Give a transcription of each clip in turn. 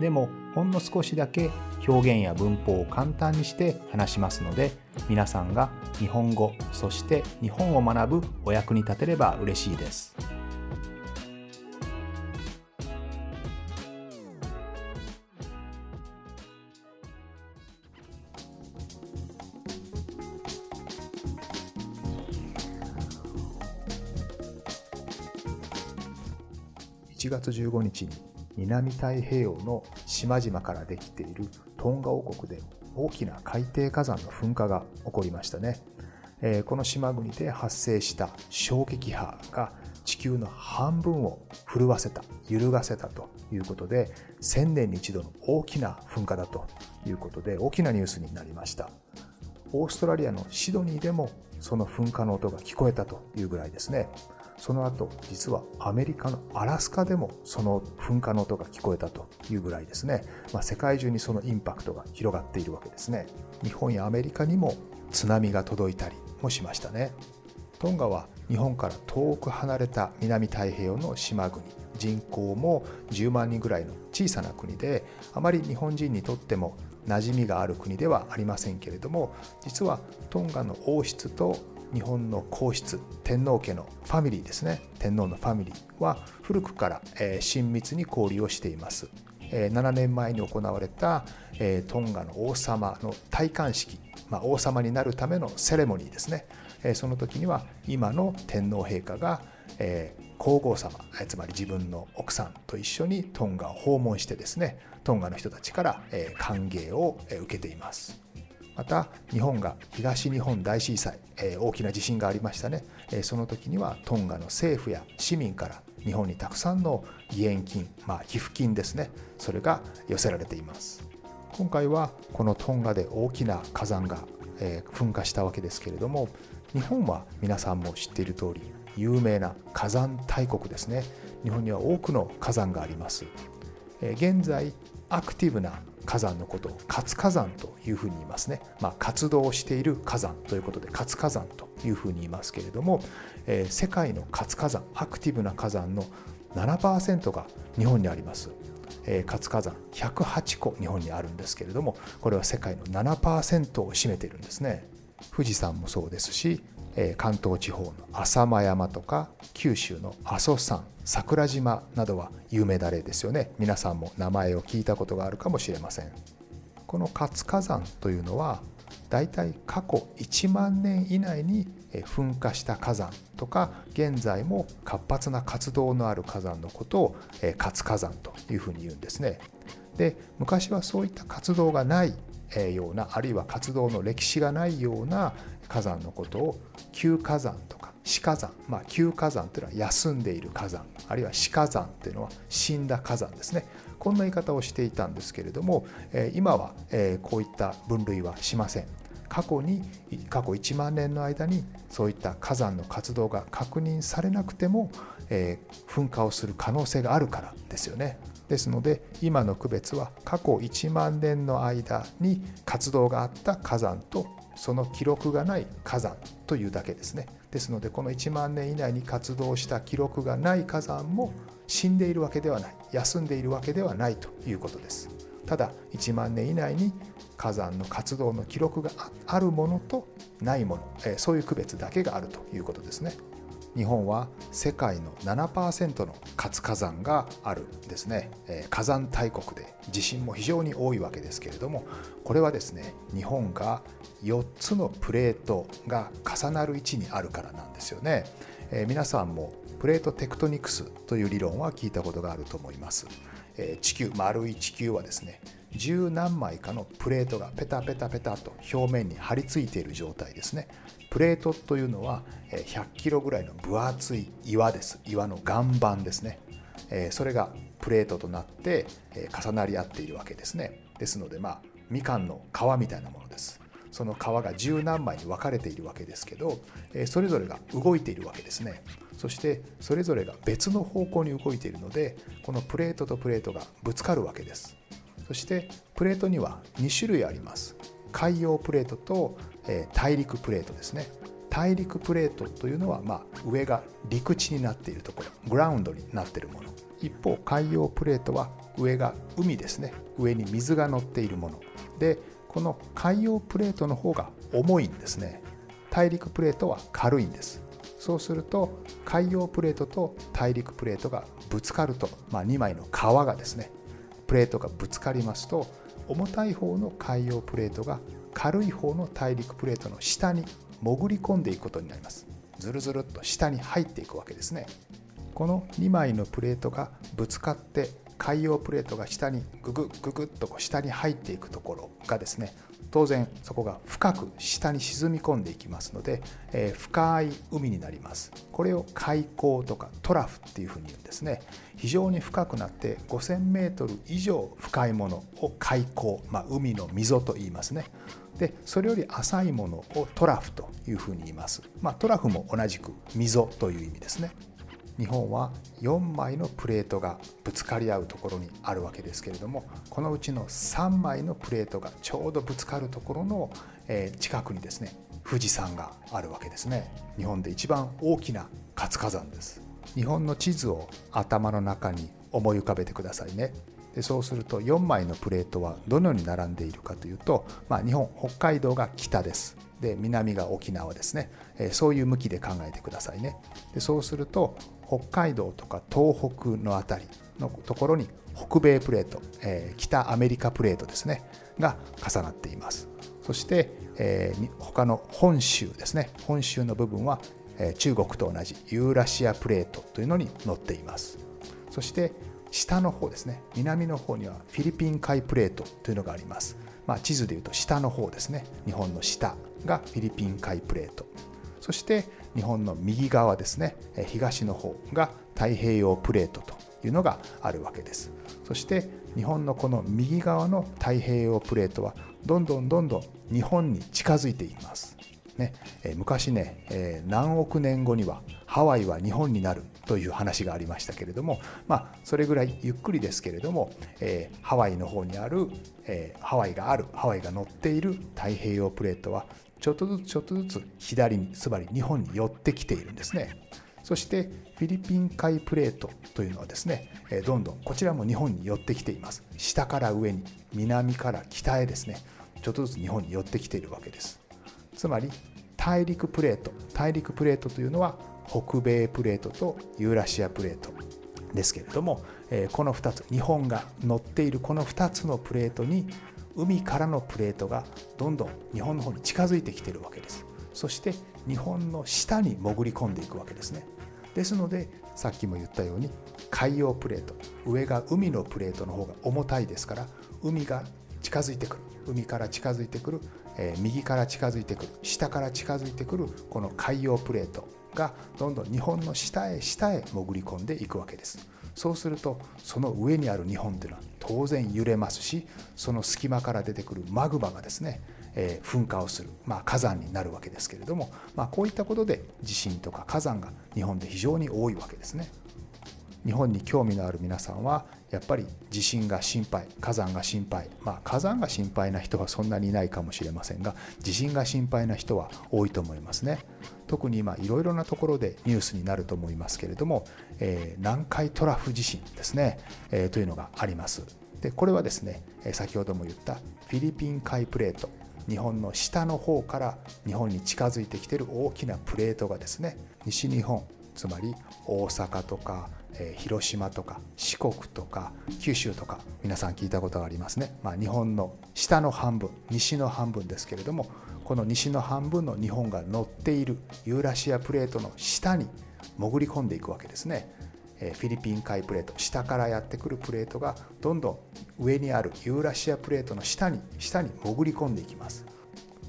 でもほんの少しだけ表現や文法を簡単にして話しますので皆さんが日本語そして日本を学ぶお役に立てれば嬉しいです。1月15日に南太平洋の島々からできているトンガ王国で大きな海底火山の噴火が起こりましたね、えー、この島国で発生した衝撃波が地球の半分を震わせた揺るがせたということで1000年に一度の大きな噴火だということで大きなニュースになりました。オーストラリアのシドニーでもその噴火の音が聞こえたというぐらいですね。その後実はアメリカのアラスカでもその噴火の音が聞こえたというぐらいですね、まあ、世界中にそのインパクトが広がっているわけですね。日本やアメリカにも津波が届いたりもしましたね。トンガは日本から遠く離れた南太平洋の島国人口も10万人ぐらいの小さな国であまり日本人にとっても馴染みがある国ではありませんけれども実はトンガの王室と日本の皇室天皇家のファミリーですね。天皇のファミリーは古くから、えー、親密に交流をしています、えー、7年前に行われた、えー、トンガの王様の戴冠式、まあ、王様になるためのセレモニーですね、えー、その時には今の天皇陛下が、えー、皇后様つまり自分の奥さんと一緒にトンガを訪問してですねトンガの人たちから、え、歓迎を受けています。また日本が東日本大震災、えー、大きな地震がありましたね、えー、その時にはトンガの政府や市民から日本にたくさんの義援金、まあ、寄付金ですね。それが寄せられています。今回はこのトンガで大きな火山が、えー、噴火したわけですけれども日本は皆さんも知っている通り有名な火山大国ですね。日本には多くの火山があります。現在アクティブな火山のことを活火山というふうに言いますね、まあ、活動している火山ということで活火山というふうに言いますけれども、えー、世界の活火山アクティブな火山の7%が日本にあります、えー、活火山108個日本にあるんですけれどもこれは世界の7%を占めているんですね。富士山もそうですし関東地方の浅間山とか九州の阿蘇山桜島などは有名な例ですよね。皆さんも名前を聞いたことがあるかもしれません。この活火山というのはだいたい過去1万年以内に噴火した火山とか現在も活発な活動のある火山のことを活火山というふうに言うんですね。で昔はそういった活動がないようなあるいは活動の歴史がないような火山のことを休火山と死火山、まあ、休火山というのは休んでいる火山。あるいは死火山というのは死んだ火山ですね。こんな言い方をしていたんですけれども今はこういった分類はしません。過去に過去1万年の間にそういった火山の活動が確認されなくても、え噴火をする可能性があるからですよね。ですので今の区別は過去1万年の間に活動があった火山とその記録がない火山というだけですね。ですのでこの1万年以内に活動した記録がない火山も死んでいるわけではない。休んでいるわけではないということです。ただ1万年以内に火山の活動の記録があるものとないものそういう区別だけがあるということですね。日本は世界の7%の活火山があるんですね。え火山大国で地震も非常に多いわけですけれどもこれはですね日本が4つのプレートが重なる位置にあるからなんですよね。え皆さんもプレートテクトニクスという理論は聞いたことがあると思います。え地球丸い地球はですね十何枚かのプレートがペタペタペタと表面に張り付いている状態ですね。プレートというのは100キロぐらいの分厚い岩です。岩の岩盤ですね。それがプレートとなって重なり合っているわけですね。ですのでまあみかんの皮みたいなものです。その川が十何枚に分かれているわけですけどそれぞれが動いているわけですね。そしてそれぞれが別の方向に動いているのでこのプレートとプレートがぶつかるわけです。そしてプレートには2種類あります。海洋プレートとえ大陸プレートですね。大陸プレートというのは、まあ、上が陸地になっているところ。グラウンドになっているもの。一方海洋プレートは上が海ですね。上に水が乗っているもの。でこの海洋プレートの方が重いんですね。大陸プレートは軽いんです。そうすると海洋プレートと大陸プレートがぶつかると、まあ、2枚の川がですねプレートがぶつかりますと重たい方の海洋プレートが軽い方の大陸プレートの下に潜り込んでいくことになります。ずるずるっと下に入っていくわけですね。この2枚のプレートがぶつかって海洋プレートが下にググググッとこう下に入っていくところがですね当然そこが深く下に沈み込んでいきますので、えー、深い海になります。これを海溝とかトラフっていうふうに言うんですね。非常に深くなって5000メートル以上深いものを海溝、まあ、海の溝と言いますね。でそれより浅いものをトラフというふうに言います、まあ、トラフも同じく溝という意味ですね。日本は4枚のプレートがぶつかり合うところにあるわけですけれどもこのうちの3枚のプレートがちょうどぶつかるところの近くにですね富士山があるわけですね。日本で一番大きな活火山です。日本の地図を頭の中に思い浮かべてくださいね。でそうすると4枚のプレートはどのように並んでいるかというと、まあ、日本北海道が北です。で南が沖縄ですね、えそういう向きで考えてくださいね。でそうすると北海道とか東北の辺りのところに北米プレート、えー、北アメリカプレートですねが重なっています。そして、えー、他の本州ですね。本州の部分は、えー、中国と同じユーラシアプレートというのに載っています。そして下の方ですね。南の方にはフィリピン海プレートというのがあります、まあ、地図でいうと下の方ですね。日本の下がフィリピン海プレート。そして日本の右側ですね東の方が太平洋プレートというのがあるわけです。そして日本のこの右側の太平洋プレートはどんどんどんどん日本に近づいています。ね、え昔ね、え、何億年後にはハワイは日本になるという話がありましたけれども、まあ、それぐらいゆっくりですけれども、えー、ハワイの方にある、えー、ハワイがあるハワイが乗っている太平洋プレートはちょっとずつちょっとずつ左につまり日本に寄ってきているんですね。そしてフィリピン海プレートというのはですねどんどんこちらも日本に寄ってきています。下から上に南から北へですねちょっとずつ日本に寄ってきているわけです。つまり大陸プレート大陸プレートというのは北米プレートとユーラシアプレートですけれどもこの2つ日本が乗っているこの2つのプレートに海からのプレートがどんどん日本の方に近づいてきているわけです。そして日本の下に潜り込んでいくわけですね。ですのでさっきも言ったように海洋プレート上が海のプレートの方が重たいですから海が近づいてくる。海から近づいてくるえー、右から近づいてくる下から近づいてくるこの海洋プレート。がどんどん日本の下へ下へ潜り込んでいくわけですそうするとその上にある日本というのは当然揺れますしその隙間から出てくるマグマがですね、えー、噴火をする、まあ、火山になるわけですけれども、まあ、こういったことで地震とか火山が日本で非常に多いわけですね。日本に興味のある皆さんはやっぱり地震が心配火山が心配まあ火山が心配な人はそんなにいないかもしれませんが地震が心配な人は多いと思いますね特に今いろいろなところでニュースになると思いますけれども、えー、南海トラフ地震ですね、えー、というのがあります。でこれはですね先ほども言ったフィリピン海プレート日本の下の方から日本に近づいてきている大きなプレートがですね西日本つまり大阪とか広島とか四国とか九州とか皆さん聞いたことがありますね、まあ、日本の下の半分西の半分ですけれどもこの西の半分の日本が乗っているユーラシアプレートの下に潜り込んでいくわけですね。フィリピン海プレート下からやってくるプレートがどんどん上にあるユーラシアプレートの下に下に潜り込んでいきます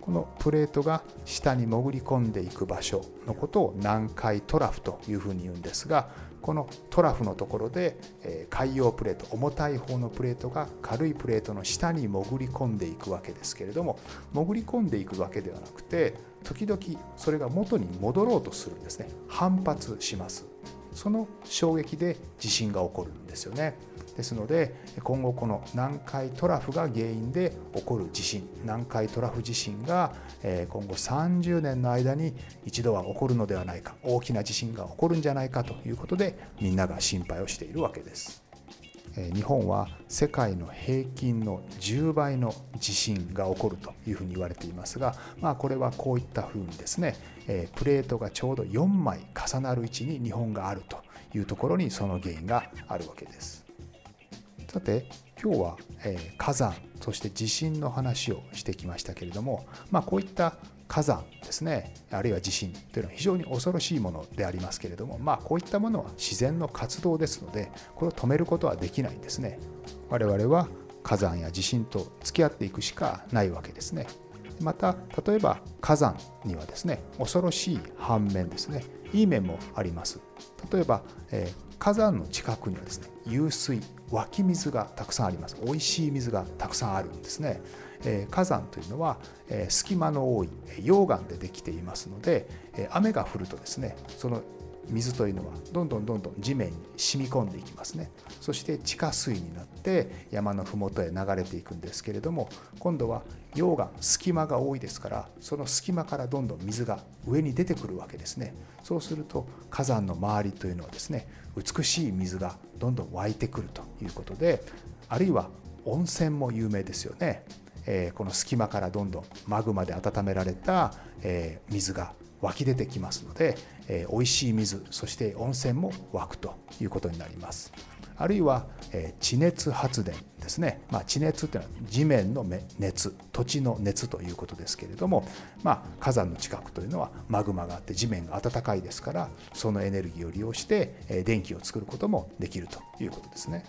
このプレートが下に潜り込んでいく場所のことを南海トラフというふうに言うんですがこのトラフのところでえ海洋プレート重たい方のプレートが軽いプレートの下に潜り込んでいくわけですけれども潜り込んでいくわけではなくて時々それが元に戻ろうとするんですね。反発します。その衝撃で地震が起こるんですよね。ですので今後この南海トラフが原因で起こる地震南海トラフ地震が今後30年の間に一度は起こるのではないか大きな地震が起こるんじゃないかということでみんなが心配をしているわけです。日本は世界の平均の10倍の地震が起こるというふうに言われていますが、まあ、これはこういったふうにですねプレートがちょうど4枚重なる位置に日本があるというところにその原因があるわけです。さて今日は、え火山そして地震の話をしてきましたけれども、まあ、こういった火山ですねあるいは地震というのは非常に恐ろしいものでありますけれども、まあ、こういったものは自然の活動ですのでこれを止めることはできないんですね。我々は火山や地震と付き合っていくしかないわけですね。また例えば火山にはですね恐ろしい反面ですねいい面もあります。例えば、えー、火山の近くにはですね湧水湧き水がたくさんあります。美味しい水がたくさんあるんですね、えー、火山というのは、えー、隙間の多い溶岩でできていますので、え雨が降るとですねその水というのはどんどんどんどん地面に染み込んでいきますね。そして地下水になって山の麓へ流れていくんですけれども今度は溶岩隙間が多いですからその隙間からどんどん水が上に出てくるわけですね。そうすると火山の周りというのはですね美しい水がどんどん湧いてくるということであるいは温泉も有名ですよね、えー、この隙間からどんどんマグマで温められた、えー、水が湧き出てきますので、えー、美味しい水そして温泉も湧くということになります。あるいは、えー、地熱発電ですね、まあ、地熱というのは地面の熱土地の熱ということですけれども、まあ、火山の近くというのはマグマがあって地面が暖かいですからそのエネルギーを利用して、えー、電気を作ることもできるということですね。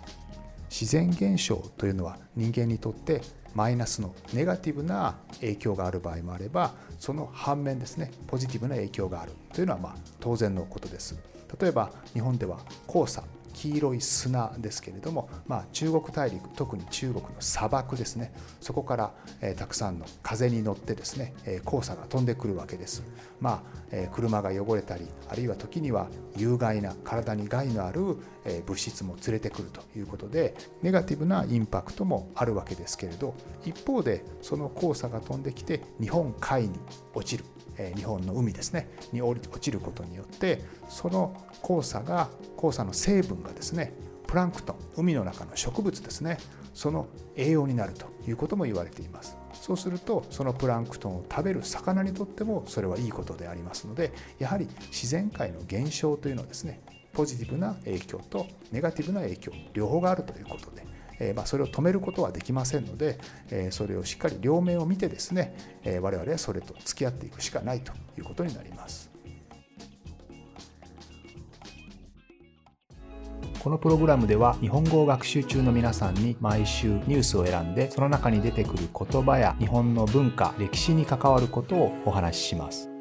自然現象というのは人間にとってマイナスのネガティブな影響がある場合もあればその反面ですねポジティブな影響があるというのはま当然のことです。例えば日本では黄砂。黄色い砂ですけれども、まあ、中国大陸特に中国の砂漠ですね。そこから、えー、たくさんの風に乗ってですね、えー、黄砂が飛んでくるわけです、まあえー、車が汚れたりあるいは時には有害な体に害のある、え物質も連れてくるということでネガティブなインパクトもあるわけですけれど一方でその黄砂が飛んできて日本海に落ちる。日本の海ですねに落ちることによってその黄砂が黄砂の成分がですねプランクトン海の中の植物ですねその栄養になるということも言われています。そうするとそのプランクトンを食べる魚にとってもそれはいいことでありますのでやはり自然界の現象というのはですねポジティブな影響とネガティブな影響両方があるということでえまあそれを止めることはできませんので、えそれをしっかり両面を見てですね、え我々はそれと付き合っていくしかないということになります。このプログラムでは日本語を学習中の皆さんに毎週ニュースを選んでその中に出てくる言葉や日本の文化歴史に関わることをお話しします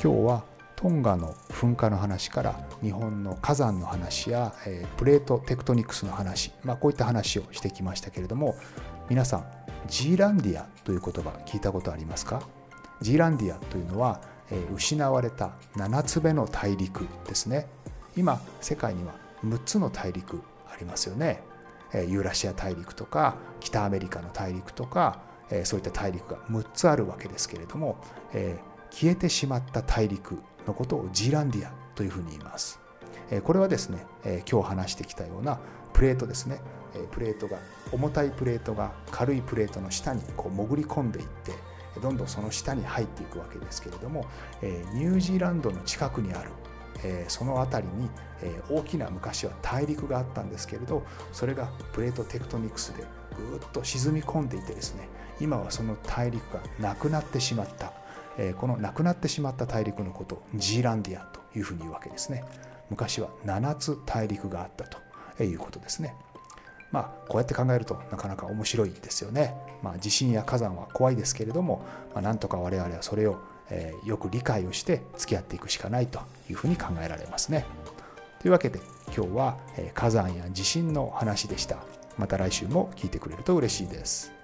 今日はトンガの噴火の話から日本の火山の話や、えプレートテクトニクスの話、まあ、こういった話をしてきましたけれども皆さんジーランディアという言葉聞いたことありますか？ジーランディアというのは、え失われた7つ目の大陸ですね。今世界には6つの大陸ありますよね。ユーラシア大陸とか北アメリカの大陸とかそういった大陸が6つあるわけですけれども消えてしまった大陸のことをジーランディアというふうに言います。これはですね、今日話してきたようなプレートですね。プレートが、重たいプレートが軽いプレートの下にこう潜り込んでいって、どんどんその下に入っていくわけですけれども、ニュージーランドの近くにあるその辺りに大きな昔は大陸があったんですけれどそれがプレートテクトニクスでぐっと沈み込んでいてですね今はその大陸がなくなってしまったこのなくなってしまった大陸のことをジーランディアというふうに言うわけですね昔は7つ大陸があったということですねまあ、こうやって考えるとなかなか面白いですよね。まあ、地震や火山は怖いですけれども、まあ、なんとか我々はそれを、えー、よく理解をして付き合っていくしかないというふうに考えられますね。というわけで今日は、え、火山や地震の話でした。また来週も聞いてくれると嬉しいです。